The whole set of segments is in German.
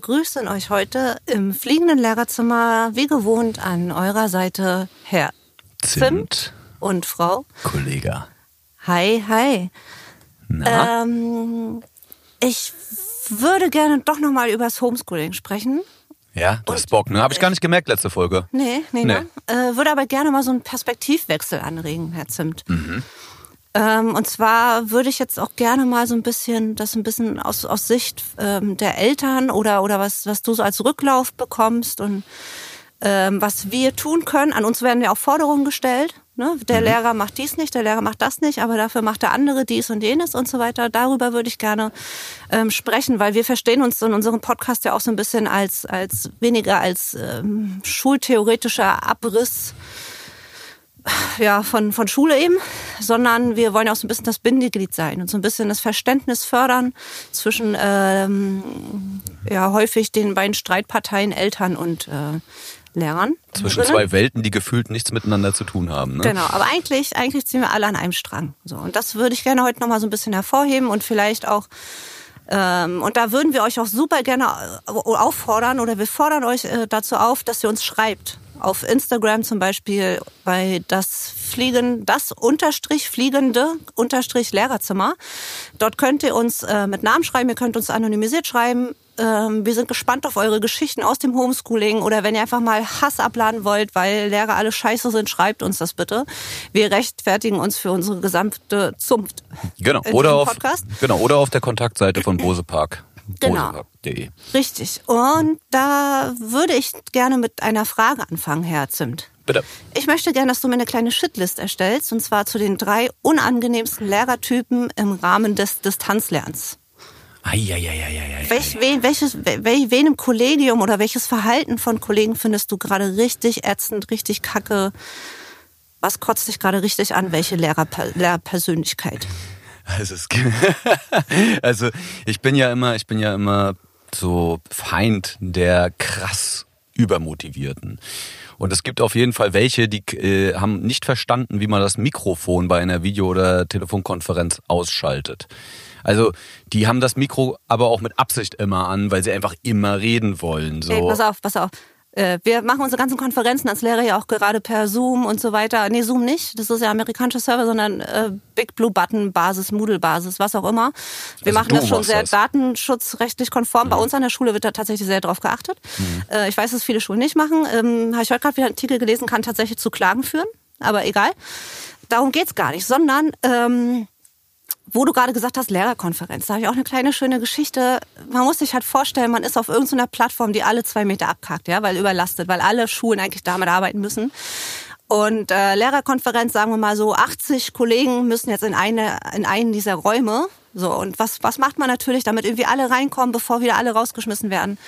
begrüßen euch heute im fliegenden Lehrerzimmer, wie gewohnt, an eurer Seite Herr Zimt, Zimt und Frau Kollega. Hi, hi. Na? Ähm, ich würde gerne doch nochmal über das Homeschooling sprechen. Ja, du hast Bock, ne? Habe ich gar nicht gemerkt, letzte Folge. Nee, nee, nee. Ne? Äh, würde aber gerne mal so einen Perspektivwechsel anregen, Herr Zimt. Mhm. Ähm, und zwar würde ich jetzt auch gerne mal so ein bisschen, das ein bisschen aus, aus Sicht ähm, der Eltern oder, oder was, was du so als Rücklauf bekommst und ähm, was wir tun können. An uns werden ja auch Forderungen gestellt. Ne? Der mhm. Lehrer macht dies nicht, der Lehrer macht das nicht, aber dafür macht der andere dies und jenes und so weiter. Darüber würde ich gerne ähm, sprechen, weil wir verstehen uns in unserem Podcast ja auch so ein bisschen als, als weniger als ähm, schultheoretischer Abriss ja, von, von Schule eben, sondern wir wollen ja auch so ein bisschen das Bindeglied sein und so ein bisschen das Verständnis fördern zwischen ähm, ja, häufig den beiden Streitparteien Eltern und äh, Lehrern. Zwischen zwei Welten, die gefühlt nichts miteinander zu tun haben. Ne? Genau, aber eigentlich, eigentlich ziehen wir alle an einem Strang. So, und das würde ich gerne heute nochmal so ein bisschen hervorheben und vielleicht auch ähm, und da würden wir euch auch super gerne auffordern oder wir fordern euch äh, dazu auf, dass ihr uns schreibt auf Instagram zum Beispiel bei das Fliegen, das Unterstrich fliegende Unterstrich Lehrerzimmer. Dort könnt ihr uns äh, mit Namen schreiben, ihr könnt uns anonymisiert schreiben. Ähm, wir sind gespannt auf eure Geschichten aus dem Homeschooling oder wenn ihr einfach mal Hass abladen wollt, weil Lehrer alle scheiße sind, schreibt uns das bitte. Wir rechtfertigen uns für unsere gesamte Zunft. Genau, oder auf, genau, oder auf der Kontaktseite von Bose Park. Genau. Richtig. Und da würde ich gerne mit einer Frage anfangen, Herr Zimt. Bitte. Ich möchte gerne, dass du mir eine kleine Shitlist erstellst, und zwar zu den drei unangenehmsten Lehrertypen im Rahmen des Distanzlernens. Eieieiei. Welch, wen, welches, wel, wen im Kollegium oder welches Verhalten von Kollegen findest du gerade richtig ätzend, richtig kacke? Was kotzt dich gerade richtig an? Welche Lehrer, Lehrpersönlichkeit? Also, es, also ich bin ja immer, ich bin ja immer so Feind der krass übermotivierten. Und es gibt auf jeden Fall welche, die äh, haben nicht verstanden, wie man das Mikrofon bei einer Video- oder Telefonkonferenz ausschaltet. Also die haben das Mikro aber auch mit Absicht immer an, weil sie einfach immer reden wollen. So. Ey, pass auf, pass auf. Äh, wir machen unsere ganzen Konferenzen als Lehrer ja auch gerade per Zoom und so weiter. Nee, Zoom nicht. Das ist ja amerikanischer Server, sondern äh, Big Blue Button Basis, Moodle Basis, was auch immer. Wir also machen das schon sehr das. datenschutzrechtlich konform. Mhm. Bei uns an der Schule wird da tatsächlich sehr drauf geachtet. Mhm. Äh, ich weiß, dass viele Schulen nicht machen. Ähm, Habe ich heute gerade wieder einen Artikel gelesen, kann tatsächlich zu Klagen führen. Aber egal. Darum geht's gar nicht, sondern ähm, wo du gerade gesagt hast, Lehrerkonferenz, da habe ich auch eine kleine schöne Geschichte. Man muss sich halt vorstellen, man ist auf irgendeiner Plattform, die alle zwei Meter abkackt, ja, weil überlastet, weil alle Schulen eigentlich damit arbeiten müssen. Und äh, Lehrerkonferenz, sagen wir mal so, 80 Kollegen müssen jetzt in eine in einen dieser Räume. So und was was macht man natürlich, damit irgendwie alle reinkommen, bevor wieder alle rausgeschmissen werden?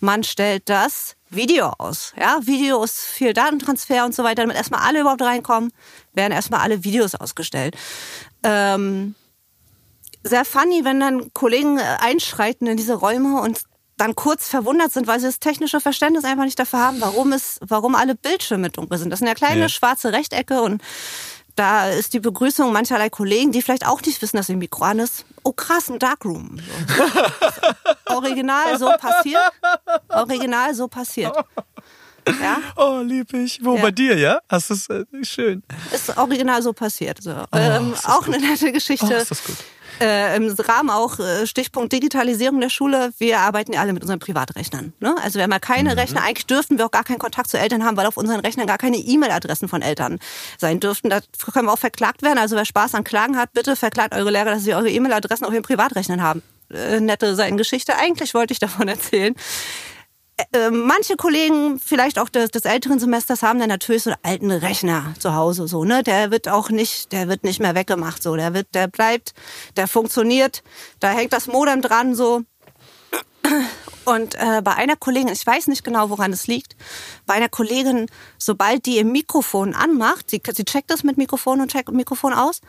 Man stellt das Video aus, ja, Videos, viel Datentransfer und so weiter, damit erstmal alle überhaupt reinkommen, werden erstmal alle Videos ausgestellt. Ähm, sehr funny, wenn dann Kollegen äh, einschreiten in diese Räume und dann kurz verwundert sind, weil sie das technische Verständnis einfach nicht dafür haben, warum es, warum alle Bildschirme dunkel sind. Das sind ja kleine ja. schwarze Rechtecke und da ist die Begrüßung mancherlei Kollegen, die vielleicht auch nicht wissen, dass ihr Mikro an ist. Oh krass, ein Darkroom. So. Original so passiert. Original so passiert. Ja? Oh, lieb ich. Wo, ja. bei dir, ja? Hast du es äh, schön. Ist original so passiert. So. Oh, ähm, auch eine nette Geschichte. Oh, ist das gut äh, im Rahmen auch äh, Stichpunkt Digitalisierung der Schule. Wir arbeiten ja alle mit unseren Privatrechnern. Ne? Also wir haben ja keine mhm. Rechner. Eigentlich dürften wir auch gar keinen Kontakt zu Eltern haben, weil auf unseren Rechnern gar keine E-Mail-Adressen von Eltern sein dürften. Da können wir auch verklagt werden. Also wer Spaß an Klagen hat, bitte verklagt eure Lehrer, dass sie eure E-Mail-Adressen auf ihren Privatrechnern haben. Äh, nette Seitengeschichte. Eigentlich wollte ich davon erzählen. Äh, manche Kollegen, vielleicht auch des, des, älteren Semesters, haben dann natürlich so einen alten Rechner zu Hause, so, ne? Der wird auch nicht, der wird nicht mehr weggemacht, so. Der wird, der bleibt, der funktioniert. Da hängt das Modem dran, so. Und äh, bei einer Kollegin, ich weiß nicht genau, woran es liegt, bei einer Kollegin, sobald die ihr Mikrofon anmacht, sie, sie checkt das mit Mikrofon und checkt Mikrofon aus,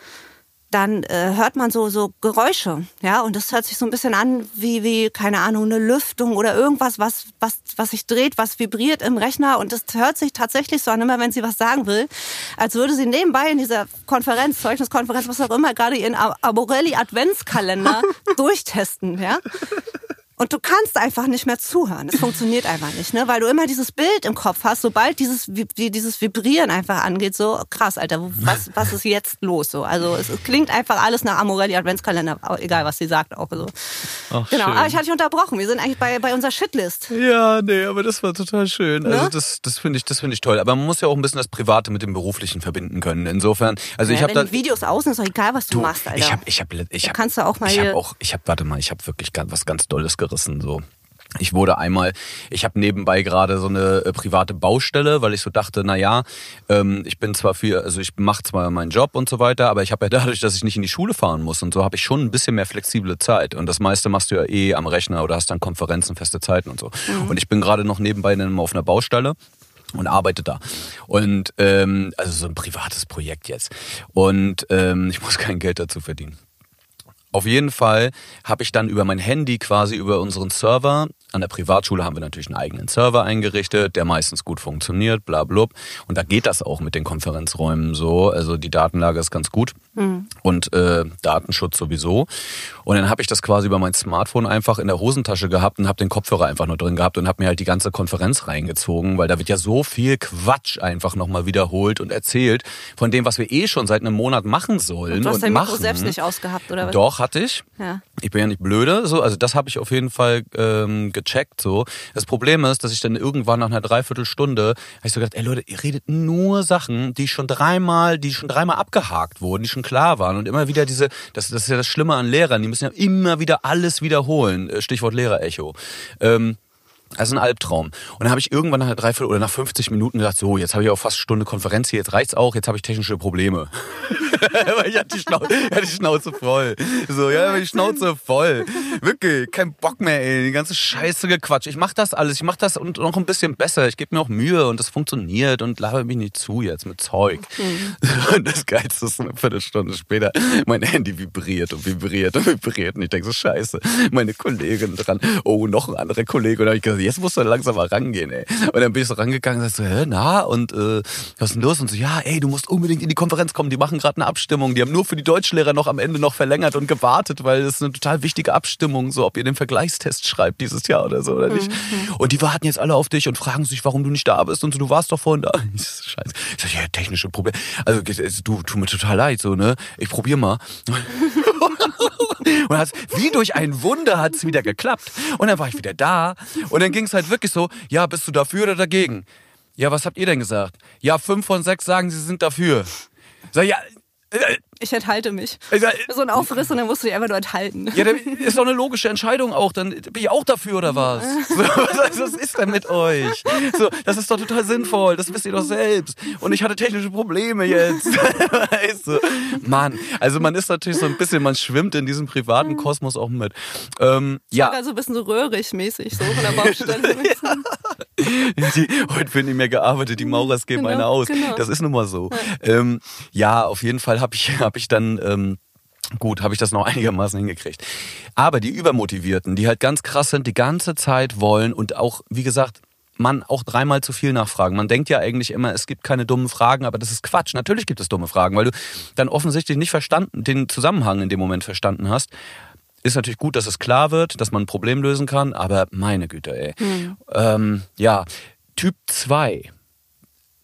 dann äh, hört man so so Geräusche, ja, und das hört sich so ein bisschen an wie wie keine Ahnung eine Lüftung oder irgendwas, was was was sich dreht, was vibriert im Rechner und das hört sich tatsächlich so an, immer wenn sie was sagen will, als würde sie nebenbei in dieser Konferenz, Zeugniskonferenz, was auch immer, gerade ihren Aborelli Adventskalender durchtesten, ja. Und du kannst einfach nicht mehr zuhören. Es funktioniert einfach nicht, ne? Weil du immer dieses Bild im Kopf hast, sobald dieses, dieses Vibrieren einfach angeht, so krass, Alter, was, was ist jetzt los? So, also es, es klingt einfach alles nach Amorelli Adventskalender, egal was sie sagt auch so. Ach, genau, schön. aber ich hatte dich unterbrochen. Wir sind eigentlich bei, bei unserer Shitlist. Ja, nee, aber das war total schön. Also ne? Also das, das finde ich, das finde ich toll. Aber man muss ja auch ein bisschen das Private mit dem Beruflichen verbinden können. Insofern, also ja, ich habe da Videos außen ist doch egal, was du, du machst, Alter. Ich habe, ich habe, ich habe, kannst du auch mal. Ich habe auch, ich habe, warte mal, ich habe wirklich was ganz Dolles gerissen so. Ich wurde einmal, ich habe nebenbei gerade so eine äh, private Baustelle, weil ich so dachte, na ja, ähm, ich bin zwar viel, also ich mache zwar meinen Job und so weiter, aber ich habe ja dadurch, dass ich nicht in die Schule fahren muss und so, habe ich schon ein bisschen mehr flexible Zeit. Und das meiste machst du ja eh am Rechner oder hast dann Konferenzen, feste Zeiten und so. Mhm. Und ich bin gerade noch nebenbei auf einer Baustelle und arbeite da. Und ähm, also so ein privates Projekt jetzt. Und ähm, ich muss kein Geld dazu verdienen. Auf jeden Fall habe ich dann über mein Handy quasi über unseren Server an der Privatschule haben wir natürlich einen eigenen Server eingerichtet, der meistens gut funktioniert, bla blub. Und da geht das auch mit den Konferenzräumen so. Also die Datenlage ist ganz gut mhm. und äh, Datenschutz sowieso. Und dann habe ich das quasi über mein Smartphone einfach in der Hosentasche gehabt und habe den Kopfhörer einfach nur drin gehabt und habe mir halt die ganze Konferenz reingezogen, weil da wird ja so viel Quatsch einfach nochmal wiederholt und erzählt von dem, was wir eh schon seit einem Monat machen sollen. Und du hast und dein Mikro selbst nicht ausgehabt, oder was? Doch, hatte ich. Ja. Ich bin ja nicht blöde. So, also das habe ich auf jeden Fall ähm, gecheckt. So. Das Problem ist, dass ich dann irgendwann nach einer Dreiviertelstunde habe ich so gedacht, ey Leute, ihr redet nur Sachen, die schon dreimal, die schon dreimal abgehakt wurden, die schon klar waren und immer wieder diese, das, das ist ja das Schlimme an Lehrern, die müssen ja immer wieder alles wiederholen. Stichwort Lehrerecho. Ähm, also ein Albtraum. Und dann habe ich irgendwann nach Dreiviertel oder nach 50 Minuten gedacht, so, jetzt habe ich auch fast eine Stunde Konferenz hier, jetzt reicht's auch, jetzt habe ich technische Probleme. Weil ich hatte die, Schnauze, hatte die Schnauze voll. So, ja, die Schnauze voll. Wirklich, kein Bock mehr, ey. Die ganze Scheiße gequatscht. Ich mach das alles, ich mach das und noch ein bisschen besser. Ich gebe mir auch Mühe und das funktioniert und laber mich nicht zu jetzt mit Zeug. Mhm. Und das Geilste ist, eine Viertelstunde später, mein Handy vibriert und vibriert und vibriert. Und ich denke so, scheiße, meine Kollegin dran. Oh, noch ein anderer Kollege. Und da habe ich gesagt, jetzt musst du langsam mal rangehen, ey. Und dann bin ich so rangegangen und sag so, hä, na, und äh, was ist denn los? Und so, ja, ey, du musst unbedingt in die Konferenz kommen, die machen gerade eine Abstimmung. Die haben nur für die Deutschlehrer noch am Ende noch verlängert und gewartet, weil das ist eine total wichtige Abstimmung, so ob ihr den Vergleichstest schreibt dieses Jahr oder so, oder nicht. Mhm. Und die warten jetzt alle auf dich und fragen sich, warum du nicht da bist und so, du warst doch vorhin da. Scheiße. Ich sag, ja, technische Probleme. Also, du, tu mir total leid, so, ne? Ich probier mal. Und hat's, wie durch ein Wunder hat es wieder geklappt. Und dann war ich wieder da. Und dann ging es halt wirklich so, ja, bist du dafür oder dagegen? Ja, was habt ihr denn gesagt? Ja, fünf von sechs sagen, sie sind dafür. Sag, ja, ich enthalte mich. So ein Aufriss und dann musst du dich einfach nur enthalten. Ja, das ist doch eine logische Entscheidung auch. Dann bin ich auch dafür oder was? So, was ist denn mit euch? So, das ist doch total sinnvoll. Das wisst ihr doch selbst. Und ich hatte technische Probleme jetzt. Weißt du? Mann, also man ist natürlich so ein bisschen, man schwimmt in diesem privaten Kosmos auch mit. Ähm, ja. Also ein bisschen so röhrig-mäßig so von der Baustelle. die, heute wird nicht mehr gearbeitet, die Maurers geben genau, eine aus. Genau. Das ist nun mal so. Ja, ähm, ja auf jeden Fall habe ich, hab ich dann... Ähm, Gut, habe ich das noch einigermaßen hingekriegt. Aber die Übermotivierten, die halt ganz krass sind, die ganze Zeit wollen und auch, wie gesagt, man auch dreimal zu viel nachfragen. Man denkt ja eigentlich immer, es gibt keine dummen Fragen, aber das ist Quatsch. Natürlich gibt es dumme Fragen, weil du dann offensichtlich nicht verstanden, den Zusammenhang in dem Moment verstanden hast. Ist natürlich gut, dass es klar wird, dass man ein Problem lösen kann, aber meine Güte, ey. Hm. Ähm, ja, Typ 2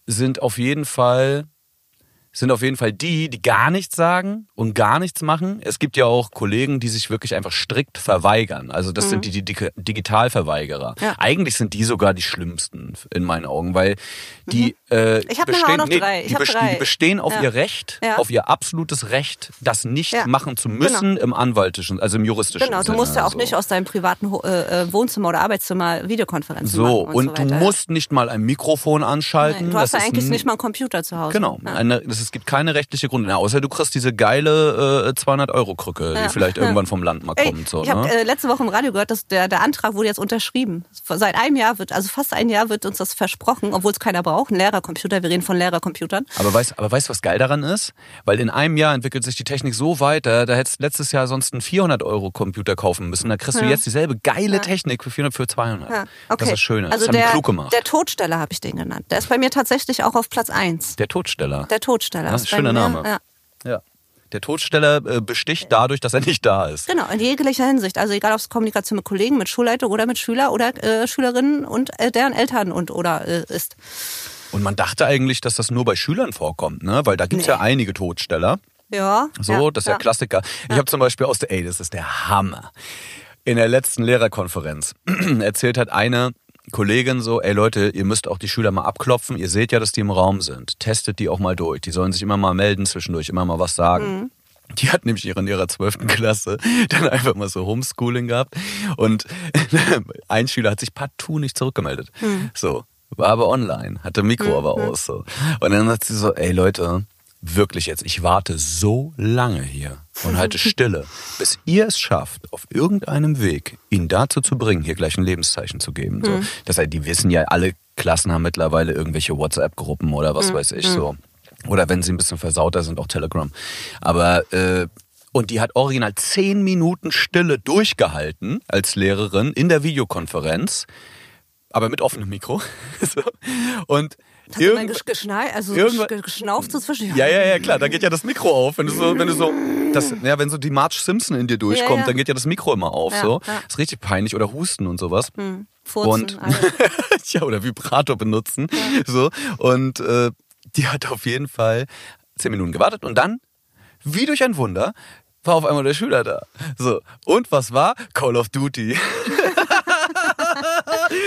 sind auf jeden Fall sind auf jeden Fall die, die gar nichts sagen und gar nichts machen. Es gibt ja auch Kollegen, die sich wirklich einfach strikt verweigern. Also das mhm. sind die, die Digitalverweigerer. Ja. Eigentlich sind die sogar die schlimmsten in meinen Augen, weil die mhm. äh, ich bestehen, noch nee, drei. Ich die, bestehen, drei. die bestehen auf ja. ihr Recht, ja. auf ihr absolutes Recht, das nicht machen zu müssen genau. im anwaltischen, also im juristischen. Genau, du musst ja auch so. nicht aus deinem privaten äh, äh, Wohnzimmer oder Arbeitszimmer Videokonferenzen so, machen. Und, und so du musst nicht mal ein Mikrofon anschalten. Nein, du hast ja eigentlich nicht mal einen Computer zu Hause. Genau, eine, das ist es gibt keine rechtliche Grundlage, außer du kriegst diese geile äh, 200-Euro-Krücke, ja. die vielleicht irgendwann vom Land mal kommt. So, ich habe ne? äh, letzte Woche im Radio gehört, dass der, der Antrag wurde jetzt unterschrieben. Seit einem Jahr wird, also fast ein Jahr wird uns das versprochen, obwohl es keiner braucht. Ein Lehrercomputer, wir reden von Lehrercomputern. Aber weißt aber weißt, was geil daran ist? Weil in einem Jahr entwickelt sich die Technik so weiter, da hättest letztes Jahr sonst einen 400-Euro-Computer kaufen müssen. Da kriegst ja. du jetzt dieselbe geile ja. Technik für 400, für 200. Ja. Okay. Das ist schön. Also das der, haben die klug gemacht. Der Todsteller habe ich den genannt. Der ist bei mir tatsächlich auch auf Platz 1. Der Todsteller. Der Todsteller. Ja, schöner Name. Ja. ja. Der Todsteller äh, besticht dadurch, dass er nicht da ist. Genau, in jeglicher Hinsicht. Also egal, ob es Kommunikation mit Kollegen, mit Schulleitung oder mit Schüler oder äh, Schülerinnen und äh, deren Eltern und oder äh, ist. Und man dachte eigentlich, dass das nur bei Schülern vorkommt, ne? Weil da gibt's Nee. ja einige Todsteller. Ja. So, ja, das ist der Klassiker. Ich habe zum Beispiel aus der, ey, das ist der Hammer. In der letzten Lehrerkonferenz erzählt hat eine Kollegin so, ey Leute, ihr müsst auch die Schüler mal abklopfen. Ihr seht ja, dass die im Raum sind. Testet die auch mal durch. Die sollen sich immer mal melden zwischendurch, immer mal was sagen. Die hat nämlich in ihrer zwölften Klasse dann einfach mal so Homeschooling gehabt. Und ein Schüler hat sich partout nicht zurückgemeldet. So, war aber online, hatte Mikro aber aus. So. Und dann hat sie so, ey Leute, wirklich jetzt, ich warte so lange hier und halte Stille, bis ihr es schafft, auf irgendeinem Weg ihn dazu zu bringen, hier gleich ein Lebenszeichen zu geben. So. Das heißt, die wissen ja, alle Klassen haben mittlerweile irgendwelche WhatsApp-Gruppen oder was weiß ich so. Oder wenn sie ein bisschen versauter sind, auch Telegram. Aber äh, und die hat original zehn Minuten Stille durchgehalten als Lehrerin in der Videokonferenz, aber mit offenem Mikro. so. Und Jemand irgend- gesch geschnei also irgendwann- gesch- geschnauft so zwischen. ja, ja, ja, klar, da geht ja das Mikro auf. Wenn du so, wenn du so, das, ja, wenn so die Marge Simpson in dir durchkommt, Ja, ja. dann geht ja das Mikro immer auf. Ja, so. ist richtig peinlich oder Husten und sowas. Furzen, und ja, oder Vibrator benutzen. So. Und äh, die hat auf jeden Fall zehn Minuten gewartet und dann, wie durch ein Wunder, war auf einmal der Schüler da. So. Und was war? Call of Duty.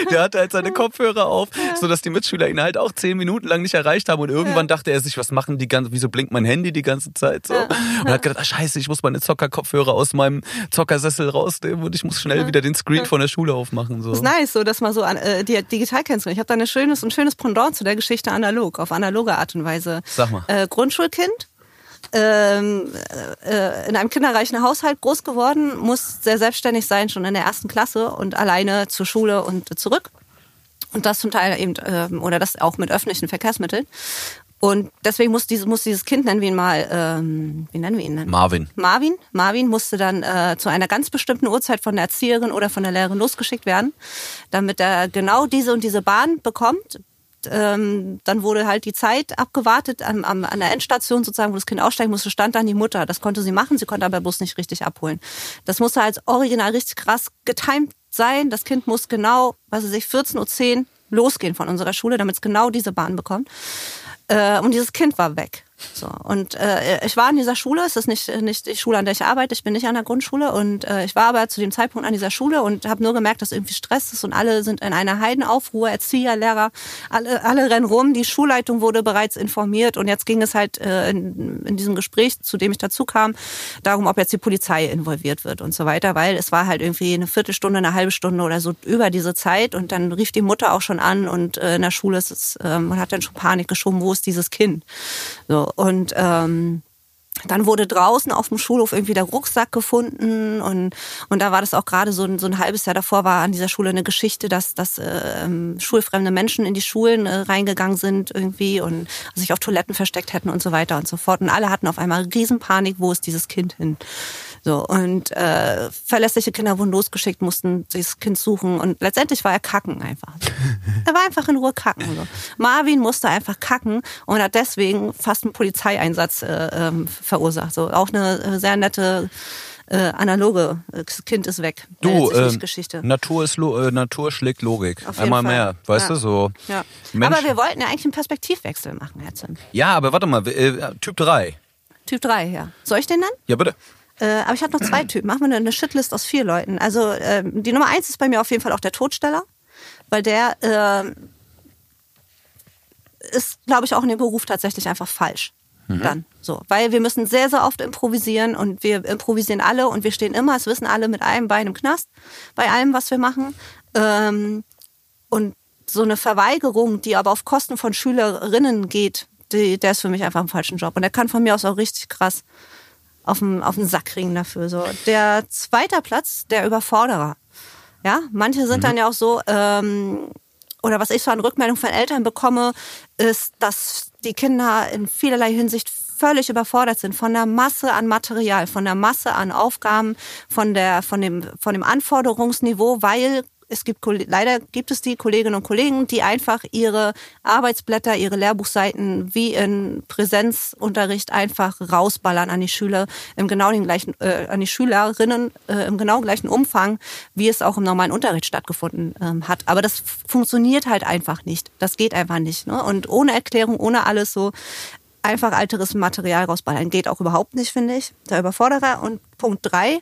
Der hatte halt seine Kopfhörer auf, sodass die Mitschüler ihn halt auch zehn Minuten lang nicht erreicht haben. Und irgendwann dachte er sich, was machen die ganze, wieso blinkt mein Handy die ganze Zeit so? Und hat gedacht, ah, scheiße, ich muss meine Zockerkopfhörer aus meinem Zockersessel rausnehmen und ich muss schnell wieder den Screen von der Schule aufmachen. So. Das ist nice, so dass man so an, äh, die, digital kennst. Ich habe da ein schönes, ein schönes Pendant zu der Geschichte analog, auf analoge Art und Weise. Sag mal. Äh, Grundschulkind, ähm, äh, in einem kinderreichen Haushalt groß geworden, muss sehr selbstständig sein, schon in der ersten Klasse und alleine zur Schule und zurück. Und das zum Teil eben, ähm, oder das auch mit öffentlichen Verkehrsmitteln. Und deswegen muss dieses, muss dieses Kind, nennen wir ihn mal, ähm, wie nennen wir ihn denn? Marvin. Marvin. Marvin musste dann äh, zu einer ganz bestimmten Uhrzeit von der Erzieherin oder von der Lehrerin losgeschickt werden, damit er genau diese und diese Bahn bekommt. Ähm, dann wurde halt die Zeit abgewartet am, am, an der Endstation sozusagen, wo das Kind aussteigen musste, stand dann die Mutter. Das konnte sie machen, sie konnte aber bloß nicht richtig abholen. Das musste als original richtig krass getimt sein. Das Kind muss genau, weiß ich, 14.10 Uhr losgehen von unserer Schule, damit es genau diese Bahn bekommt. Äh, und dieses Kind war weg. So und äh, ich war an dieser Schule. Es ist nicht nicht die Schule, an der ich arbeite. Ich bin nicht an der Grundschule und äh, ich war aber zu dem Zeitpunkt an dieser Schule und habe nur gemerkt, dass irgendwie Stress ist und alle sind in einer Heidenaufruhr. Erzieher, Lehrer, alle alle rennen rum. Die Schulleitung wurde bereits informiert und jetzt ging es halt äh, in, in diesem Gespräch, zu dem ich dazu kam, darum, ob jetzt die Polizei involviert wird und so weiter, weil es war halt irgendwie eine Viertelstunde, eine halbe Stunde oder so über diese Zeit und dann rief die Mutter auch schon an und äh, in der Schule ist es, äh, man hat dann schon Panik geschoben, wo ist dieses Kind? So und ähm, dann wurde draußen auf dem Schulhof irgendwie der Rucksack gefunden und, und da war das auch gerade so, ein- so ein halbes Jahr davor war an dieser Schule eine Geschichte, dass, dass ähm, schulfremde Menschen in die Schulen äh, reingegangen sind irgendwie und sich auf Toiletten versteckt hätten und so weiter und so fort. Und alle hatten auf einmal Riesenpanik, wo ist dieses Kind hin? So, und äh, verlässliche Kinder wurden losgeschickt, mussten dieses Kind suchen und letztendlich war er kacken einfach. er war einfach in Ruhe kacken. So. Marvin musste einfach kacken und hat deswegen fast einen Polizeieinsatz äh, ähm, verursacht. So, auch eine äh, sehr nette äh, analoge äh, das Kind ist weg. Du, ähm, Geschichte. Natur, ist Lo äh, Natur schlägt Logik. Einmal Fall. mehr. Weißt Ja. du, so. Ja. Aber wir wollten ja eigentlich einen Perspektivwechsel machen, Herr Zim. ja, aber warte mal, äh, Typ 3. Typ 3, ja. Soll ich den nennen? Ja, bitte. Äh, aber ich habe noch zwei Typen. Machen wir eine- eine Shitlist aus vier Leuten. Also ähm, die Nummer eins ist bei mir auf jeden Fall auch der Todsteller, weil der ähm, ist, glaube ich, auch in dem Beruf tatsächlich einfach falsch. Dann so, weil wir müssen sehr, sehr oft improvisieren und wir improvisieren alle und wir stehen immer, es wissen alle, mit einem Bein im Knast bei allem, was wir machen. Ähm, und so eine Verweigerung, die aber auf Kosten von Schülerinnen geht, die, der ist für mich einfach im falschen Job. Und der kann von mir aus auch richtig krass auf den, auf den Sack kriegen dafür. So. Der zweite Platz, der Überforderer. Ja, manche sind dann ja auch so, ähm, oder was ich so an Rückmeldung von Eltern bekomme, ist, dass die Kinder in vielerlei Hinsicht völlig überfordert sind von der Masse an Material, von der Masse an Aufgaben, von der, von dem, von dem Anforderungsniveau, weil es gibt leider gibt es die Kolleginnen und Kollegen, die einfach ihre Arbeitsblätter, ihre Lehrbuchseiten wie in Präsenzunterricht einfach rausballern an die Schüler im genau den gleichen äh, an die Schülerinnen äh, im genau gleichen Umfang, wie es auch im normalen Unterricht stattgefunden ähm, hat. Aber das funktioniert halt einfach nicht. Das geht einfach nicht. Ne? Und ohne Erklärung, ohne alles so einfach alteres Material rausballern geht auch überhaupt nicht, finde ich. Der Überforderer. Und Punkt drei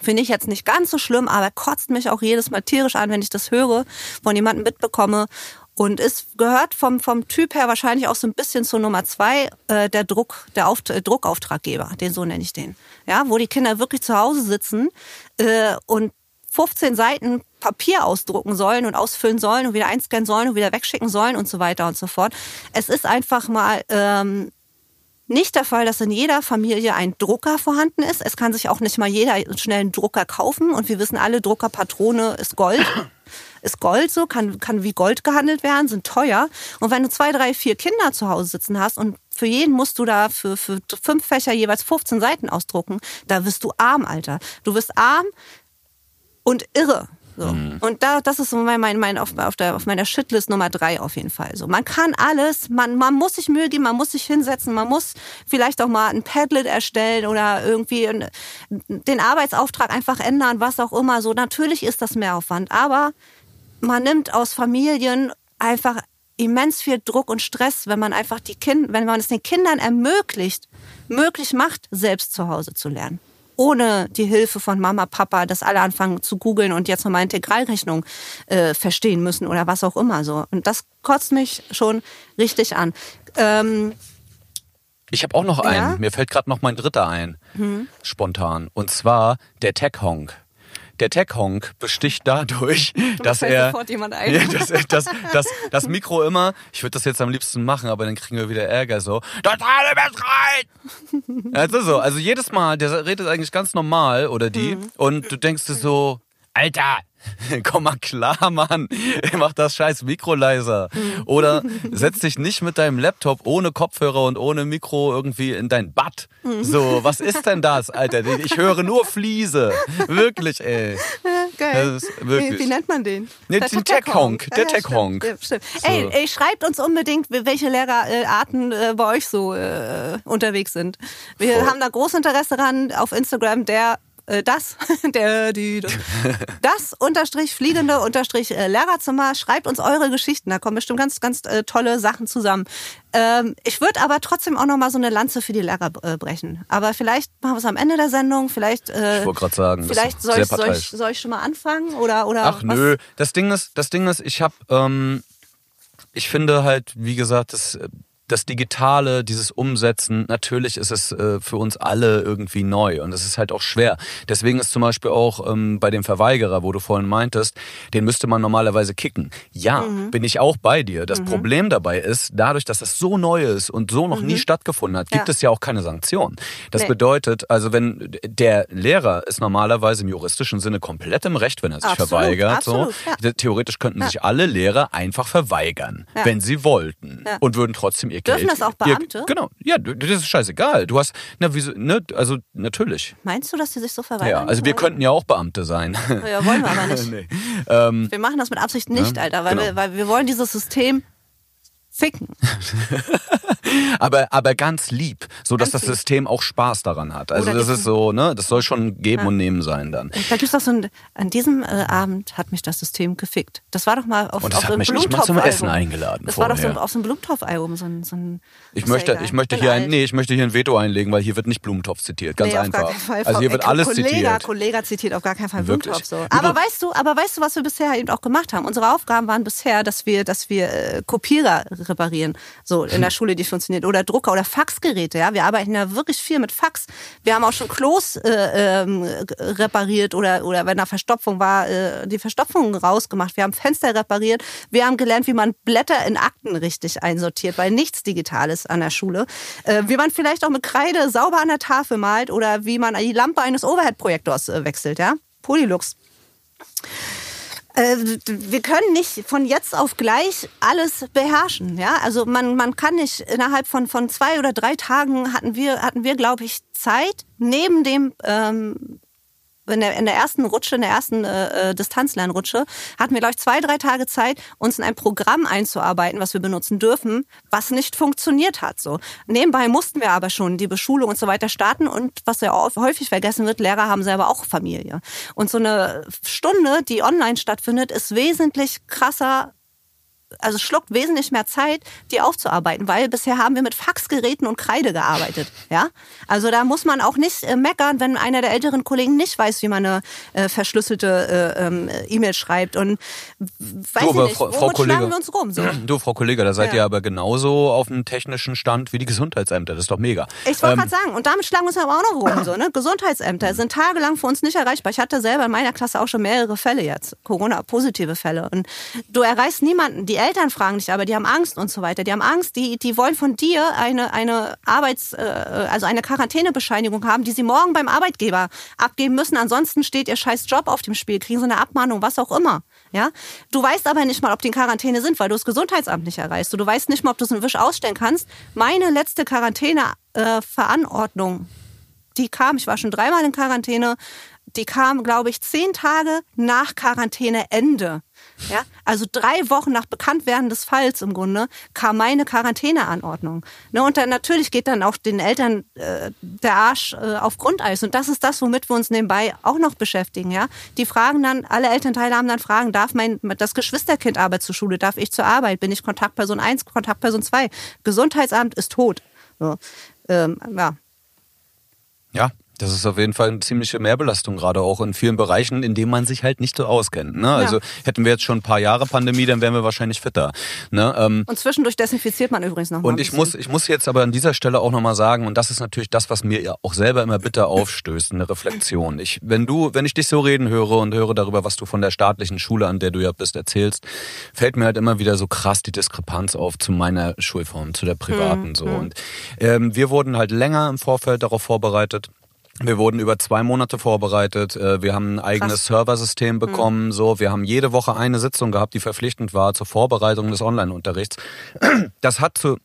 Finde ich jetzt nicht ganz so schlimm, aber kotzt mich auch jedes Mal tierisch an, wenn ich das höre, von jemandem mitbekomme. Und es gehört vom, vom Typ her wahrscheinlich auch so ein bisschen zur Nummer zwei, äh, der Druck, der Auf, äh, Druckauftraggeber, den so nenne ich den. Ja, wo die Kinder wirklich zu Hause sitzen äh, und 15 Seiten Papier ausdrucken sollen und ausfüllen sollen und wieder einscannen sollen und wieder wegschicken sollen und so weiter und so fort. Es ist einfach mal ähm, nicht der Fall, dass in jeder Familie ein Drucker vorhanden ist. Es kann sich auch nicht mal jeder schnell einen Drucker kaufen. Und wir wissen alle, Druckerpatrone ist Gold. Ist Gold so, kann, kann wie Gold gehandelt werden, sind teuer. Und wenn du zwei, drei, vier Kinder zu Hause sitzen hast und für jeden musst du da für, für fünf Fächer jeweils 15 Seiten ausdrucken, da wirst du arm, Alter. Du wirst arm und irre. So. Mhm. Und da, das ist so mein, mein, mein auf, auf, der, auf meiner Shitlist Nummer drei auf jeden Fall. So, man kann alles, man, man muss sich Mühe geben, man muss sich hinsetzen, man muss vielleicht auch mal ein Padlet erstellen oder irgendwie den Arbeitsauftrag einfach ändern, was auch immer. So, natürlich ist das Mehraufwand, aber man nimmt aus Familien einfach immens viel Druck und Stress, wenn man einfach die Kinder, wenn man es den Kindern ermöglicht, möglich macht, selbst zu Hause zu lernen ohne die Hilfe von Mama, Papa, dass alle anfangen zu googeln und jetzt nochmal Integralrechnung äh, verstehen müssen oder was auch immer so. Und das kotzt mich schon richtig an. Ähm, ich habe auch noch einen. Ja? Mir fällt gerade noch mein dritter ein. Hm. Spontan. Und zwar der Tech Honk. Der Tech-Honk besticht dadurch, dass er, ja, dass, dass, dass das Mikro immer, ich würde das jetzt am liebsten machen, aber dann kriegen wir wieder Ärger so, totale rein! Also so, also jedes Mal, der redet eigentlich ganz normal oder die mhm. und du denkst dir so, Alter, Komm mal klar, Mann. Mach das scheiß Mikro leiser. Oder setz dich nicht mit deinem Laptop ohne Kopfhörer und ohne Mikro irgendwie in dein Bad. So, was ist denn das, Alter? Ich höre nur Fliese. Wirklich, ey. geil. Wirklich. Wie, wie, nennt man den? Nee, der Tech-Honk. Der Tech-Honk. Ja, so. ey, ey, schreibt uns unbedingt, welche Lehrerarten äh, bei euch so äh, unterwegs sind. Wir Voll. haben da großes Interesse dran auf Instagram, der äh, das, der, die, das, unterstrich fliegende unterstrich äh, Lehrerzimmer. Schreibt uns eure Geschichten. Da kommen bestimmt ganz, ganz äh, tolle Sachen zusammen. Ähm, ich würde aber trotzdem auch noch mal so eine Lanze für die Lehrer äh, brechen. Aber vielleicht machen wir es am Ende der Sendung. Vielleicht. Äh, ich wollte gerade sagen. Vielleicht soll ich, soll, ich, soll ich schon mal anfangen oder oder. Ach was? nö. Das Ding ist, das Ding ist, ich habe, ähm, ich finde halt, wie gesagt, das äh, das Digitale, dieses Umsetzen, natürlich ist es äh, für uns alle irgendwie neu und es ist halt auch schwer. Deswegen ist zum Beispiel auch ähm, bei dem Verweigerer, wo du vorhin meintest, den müsste man normalerweise kicken. Ja, mhm. bin ich auch bei dir. Das mhm. Problem dabei ist, dadurch, dass das so neu ist und so noch mhm. nie stattgefunden hat, gibt ja. es ja auch keine Sanktion. Das nee. bedeutet, also wenn der Lehrer ist normalerweise im juristischen Sinne komplett im Recht, wenn er sich absolut, verweigert. Absolut, so. Ja. Theoretisch könnten ja. sich alle Lehrer einfach verweigern, wenn sie wollten und würden trotzdem ihr Dürfen das auch Beamte? Genau, ja, das ist scheißegal. Du hast, na, wieso, ne, also natürlich. Meinst du, dass die sich so verweigern? Ja, also wir könnten ja auch Beamte sein. Ja, wollen wir aber nicht. nee. ähm, wir machen das mit Absicht nicht, ja, Alter, weil, genau. wir, weil wir wollen dieses System ficken. aber, aber ganz lieb, so dass das System auch Spaß daran hat. Also das ist so, ne, das soll schon geben ja. und nehmen sein dann. Da gibt es doch so ein, an diesem äh, Abend hat mich das System gefickt. Das war doch mal auf, und das auf hat einem mich nicht mal zum Essen eingeladen. Das vorher. war doch so auf so einem Blumentopf-Album, so ein, so ein ich möchte, ja ich möchte hier ein, nee, ich möchte hier ein Veto einlegen, weil hier wird nicht Blumentopf zitiert, ganz nee, einfach. Also hier wird alles Kollege, zitiert. Kollege zitiert auf gar keinen Fall Blumentopf so. Aber weißt du, aber weißt du, was wir bisher eben auch gemacht haben? Unsere Aufgaben waren bisher, dass wir, dass wir äh, Kopierer reparieren so in der Schule, die funktioniert. Oder Drucker oder Faxgeräte. Ja, wir arbeiten ja wirklich viel mit Fax. Wir haben auch schon Klos äh, ähm, repariert oder oder wenn da Verstopfung war, äh, die Verstopfung rausgemacht. Wir haben Fenster repariert. Wir haben gelernt, wie man Blätter in Akten richtig einsortiert, weil nichts Digitales an der Schule. Äh, wie man vielleicht auch mit Kreide sauber an der Tafel malt oder wie man die Lampe eines Overhead-Projektors äh, wechselt. Ja, Polylux. Äh, wir können nicht von jetzt auf gleich alles beherrschen. Ja, also man, man kann nicht innerhalb von, von zwei oder drei Tagen hatten wir, hatten wir, glaube ich, Zeit, neben dem, ähm, in der, in der ersten Rutsche, in der ersten äh, äh Distanzlernrutsche, hatten wir, glaube ich, zwei, drei Tage Zeit, uns in ein Programm einzuarbeiten, was wir benutzen dürfen, was nicht funktioniert hat. So. Nebenbei mussten wir aber schon die Beschulung und so weiter starten und was ja häufig vergessen wird, Lehrer haben selber auch Familie. Und so eine Stunde, die online stattfindet, ist wesentlich krasser also schluckt wesentlich mehr Zeit, die aufzuarbeiten, weil bisher haben wir mit Faxgeräten und Kreide gearbeitet. Ja, also da muss man auch nicht äh, meckern, wenn einer der älteren Kollegen nicht weiß, wie man eine äh, verschlüsselte äh, ähm, E-Mail schreibt und weiß du, nicht, Frau, Frau Kollege, wir uns rum? So. Du, Frau Kollege, da seid ja. ihr aber genauso auf dem technischen Stand wie die Gesundheitsämter. Das ist doch mega. Ich wollte ähm, gerade sagen, und damit schlagen wir uns aber auch noch rum. So, ne? Gesundheitsämter sind tagelang für uns nicht erreichbar. Ich hatte selber in meiner Klasse auch schon mehrere Fälle jetzt, Corona-positive Fälle. Und du erreichst niemanden. Die Eltern fragen dich aber, die haben Angst und so weiter. Die haben Angst, die, die wollen von dir eine, eine Arbeits-, äh, also eine Quarantänebescheinigung haben, die sie morgen beim Arbeitgeber abgeben müssen. Ansonsten steht ihr scheiß Job auf dem Spiel, kriegen sie eine Abmahnung, was auch immer. Ja? Du weißt aber nicht mal, ob die in Quarantäne sind, weil du das Gesundheitsamt nicht erreichst. Du weißt nicht mal, ob du es in Wisch ausstellen kannst. Meine letzte Quarantäne-Verantwortung, äh, die kam, ich war schon dreimal in Quarantäne, die kam, glaube ich, zehn Tage nach Quarantäneende. Ja, also drei Wochen nach Bekanntwerden des Falls im Grunde kam meine Quarantäneanordnung. Ne, und dann natürlich geht dann auch den Eltern äh, der Arsch äh, auf Grundeis. Und das ist das, womit wir uns nebenbei auch noch beschäftigen. Ja, die fragen dann, alle Elternteile haben dann Fragen: Darf mein das Geschwisterkind Arbeit zur Schule? Darf ich zur Arbeit? Bin ich Kontaktperson 1, Kontaktperson 2? Gesundheitsamt ist tot. So, ähm, ja. Ja, das ist auf jeden Fall eine ziemliche Mehrbelastung, gerade auch in vielen Bereichen, in denen man sich halt nicht so auskennt. Ne? Also ja. hätten wir jetzt schon ein paar Jahre Pandemie, dann wären wir wahrscheinlich fitter. Ne? Ähm, und zwischendurch desinfiziert man übrigens noch mal Und ich muss, ich muss jetzt aber an dieser Stelle auch nochmal sagen, und das ist natürlich das, was mir ja auch selber immer bitter aufstößt, eine Reflexion. Ich, wenn du, wenn ich dich so reden höre und höre darüber, was du von der staatlichen Schule, an der du ja bist, erzählst, fällt mir halt immer wieder so krass die Diskrepanz auf zu meiner Schulform, zu der privaten. Mhm. so. Und ähm, wir wurden halt länger im Vorfeld darauf vorbereitet wir wurden über zwei Monate vorbereitet. Äh, wir haben ein eigenes Krass. Serversystem hm. bekommen. Mhm. So, wir haben jede Woche eine Sitzung gehabt, die verpflichtend war zur Vorbereitung des Online-Unterrichts. Das hat zu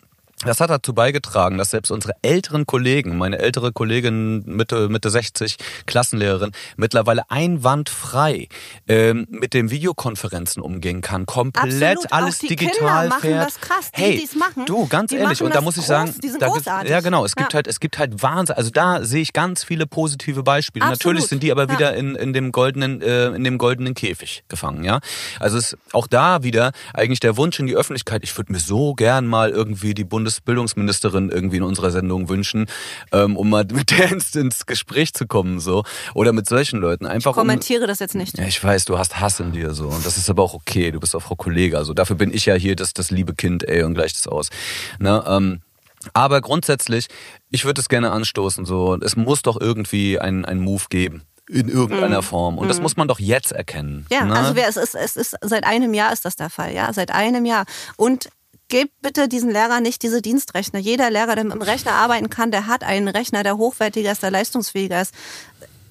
das hat dazu beigetragen, dass selbst unsere älteren Kollegen, meine ältere Kollegin Mitte, Mitte 60, Klassenlehrerin, mittlerweile einwandfrei ähm, mit den Videokonferenzen umgehen kann. Komplett Absolut. alles die digital Kinder fährt. Das krass. Die, hey, machen, du, ganz ehrlich, und da muss ich sagen, groß, da gibt, ja genau, es gibt ja. halt, es gibt halt Wahnsinn. Also da sehe ich ganz viele positive Beispiele. Absolut. Natürlich sind die aber wieder ja. in, in dem goldenen, äh, in dem goldenen Käfig gefangen, ja. Also es ist auch da wieder eigentlich der Wunsch in die Öffentlichkeit. Ich würde mir so gern mal irgendwie die Bundes Bundesbildungsministerin irgendwie in unserer Sendung wünschen, ähm, um mal mit der ins, ins Gespräch zu kommen, so. Oder mit solchen Leuten. Einfach ich kommentiere um, das jetzt nicht. Ja, ich weiß, du hast Hass in dir, so. Und das ist aber auch okay. Du bist auch Frau Kollege. Also dafür bin ich ja hier das, das liebe Kind, ey, und gleich das aus. Ne, ähm, aber grundsätzlich, ich würde es gerne anstoßen, so. Es muss doch irgendwie einen, Move geben in irgendeiner mm. Form. Und mm. das mhm. muss man doch jetzt erkennen. Ja, ne? also es ist, es ist seit einem Jahr ist das der Fall, ja, seit einem Jahr. Und gebt bitte diesen Lehrer nicht diese Dienstrechner. Jeder Lehrer, der mit dem Rechner arbeiten kann, der hat einen Rechner, der hochwertiger ist, der leistungsfähiger ist.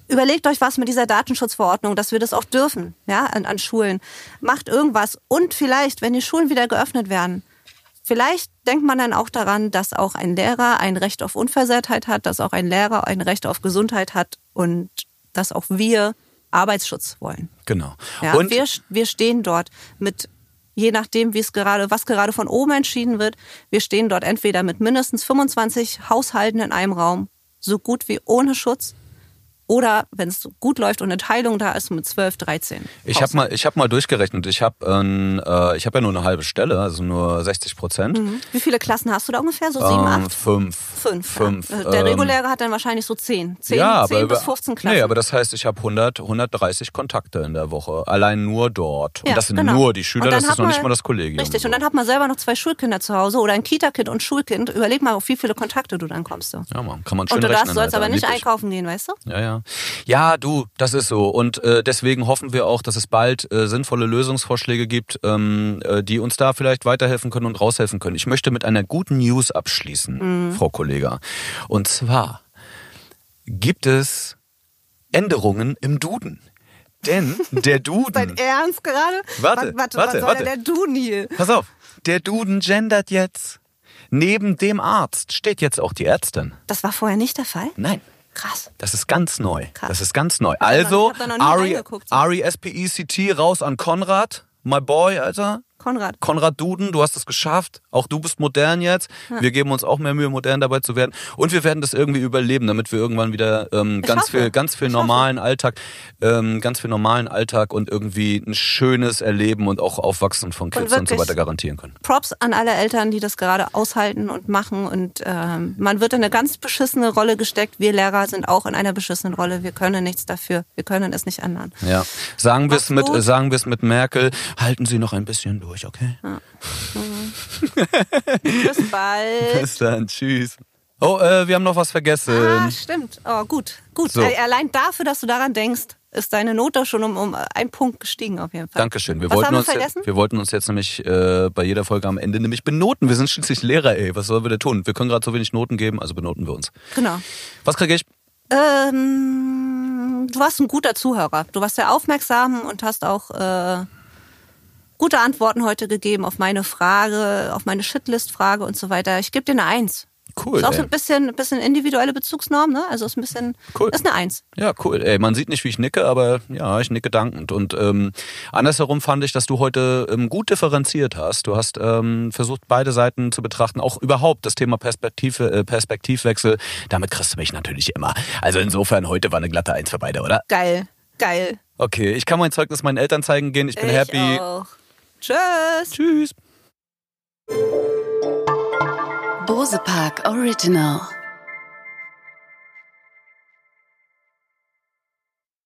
Überlegt euch was mit dieser Datenschutzverordnung, dass wir das auch dürfen, ja, an, an Schulen. Macht irgendwas. Und vielleicht, wenn die Schulen wieder geöffnet werden, Vielleicht denkt man dann auch daran, dass auch ein Lehrer ein Recht auf Unversehrtheit hat, dass auch ein Lehrer ein Recht auf Gesundheit hat und dass auch wir Arbeitsschutz wollen. Genau. Ja, und wir, wir stehen dort mit je nachdem, wie es gerade, was gerade von oben entschieden wird. Wir stehen dort entweder mit mindestens 25 Haushalten in einem Raum, so gut wie ohne Schutz, oder wenn es gut läuft und eine Teilung da ist mit 12, 13. Ich habe mal, ich hab mal durchgerechnet. Ich habe äh, ich hab ja nur eine halbe Stelle, also nur 60 Prozent. Mhm. Wie viele Klassen hast du da ungefähr? So sieben, ähm, acht? Fünf. Fünf. fünf ja. Der ähm, Reguläre hat dann wahrscheinlich so zehn. Zehn, ja, zehn bis 15 Klassen. Nee, aber das heißt, ich habe 100, 130 Kontakte in der Woche. Allein nur dort. Ja, und das sind genau. nur die Schüler, das ist noch nicht mal das Kollegium. Richtig, so. und dann hat man selber noch zwei Schulkinder zu Hause oder ein Kita-Kind und Schulkind. Überleg mal, auf wie viele Kontakte du dann kommst. Du. Ja, man, kann man schön Und du darfst, sollst aber nicht einkaufen gehen, weißt du? Ja, ja. Ja, du, das ist so. Und äh, deswegen hoffen wir auch, dass es bald äh, sinnvolle Lösungsvorschläge gibt, ähm, äh, die uns da vielleicht weiterhelfen können und raushelfen können. Ich möchte mit einer guten News abschließen, mhm. Frau Kollega. Und zwar gibt es Änderungen im Duden. Denn der Duden. Dein Ernst gerade? Warte, warte, warte. Warte. der Duden hier? Pass auf. Der Duden gendert jetzt. Neben dem Arzt steht jetzt auch die Ärztin. Das war vorher nicht der Fall? Nein. Krass. Das ist ganz neu. Krass. Das ist ganz neu. Also. R-E-S-P-E-C-T, raus an Konrad, my boy, Alter. Konrad. Konrad Duden, du hast es geschafft. Auch du bist modern jetzt. Wir geben uns auch mehr Mühe, modern dabei zu werden. Und wir werden das irgendwie überleben, damit wir irgendwann wieder ähm, ganz hoffe. viel, ganz viel Ich normalen Alltag, ähm, ganz viel normalen Alltag und irgendwie ein schönes Erleben und auch Aufwachsen von Kids und, so wirklich- weiter garantieren können. Props an alle Eltern, die das gerade aushalten und machen. Und ähm, man wird in eine ganz beschissene Rolle gesteckt. Wir Lehrer sind auch in einer beschissenen Rolle. Wir können nichts dafür. Wir können es nicht ändern. Ja. Sagen wir es mit, äh, sagen wir es mit Merkel. Halten Sie noch ein bisschen durch, okay? Bis bald. Bis dann, tschüss. Oh, äh, wir haben noch was vergessen. Ah, stimmt. Oh, gut. Gut. So. Äh, Allein dafür, dass du daran denkst, ist deine Note schon um, um einen Punkt gestiegen auf jeden Fall. Dankeschön. Wir Was wollten, wir uns vergessen? jetzt, wir wollten uns jetzt nämlich äh, bei jeder Folge am Ende nämlich benoten. Wir sind schließlich Lehrer, ey. Was sollen wir denn tun? Wir können gerade so wenig Noten geben, also benoten wir uns. Genau. Was kriege ich? Ähm, du warst ein guter Zuhörer. Du warst sehr aufmerksam und hast auch äh, gute Antworten heute gegeben auf meine Frage, auf meine Shitlist-Frage und so weiter. Ich gebe dir eine Eins. Cool. Ist auch so ein bisschen, ein bisschen individuelle Bezugsnorm, ne? Also ist ein bisschen, Cool. ist eine Eins. Ja, cool. Ey, man sieht nicht, wie ich nicke, aber ja, ich nicke dankend. Und ähm, andersherum fand ich, dass du heute ähm, gut differenziert hast. Du hast ähm, versucht, beide Seiten zu betrachten. Auch überhaupt das Thema Perspektiv, äh, Perspektivwechsel. Damit kriegst du mich natürlich immer. Also insofern, heute war eine glatte Eins für beide, oder? Geil, geil. Okay, ich kann mein Zeugnis meinen Eltern zeigen gehen. Ich bin ich happy. Auch. Tschüss. Tschüss. Bose Park Original.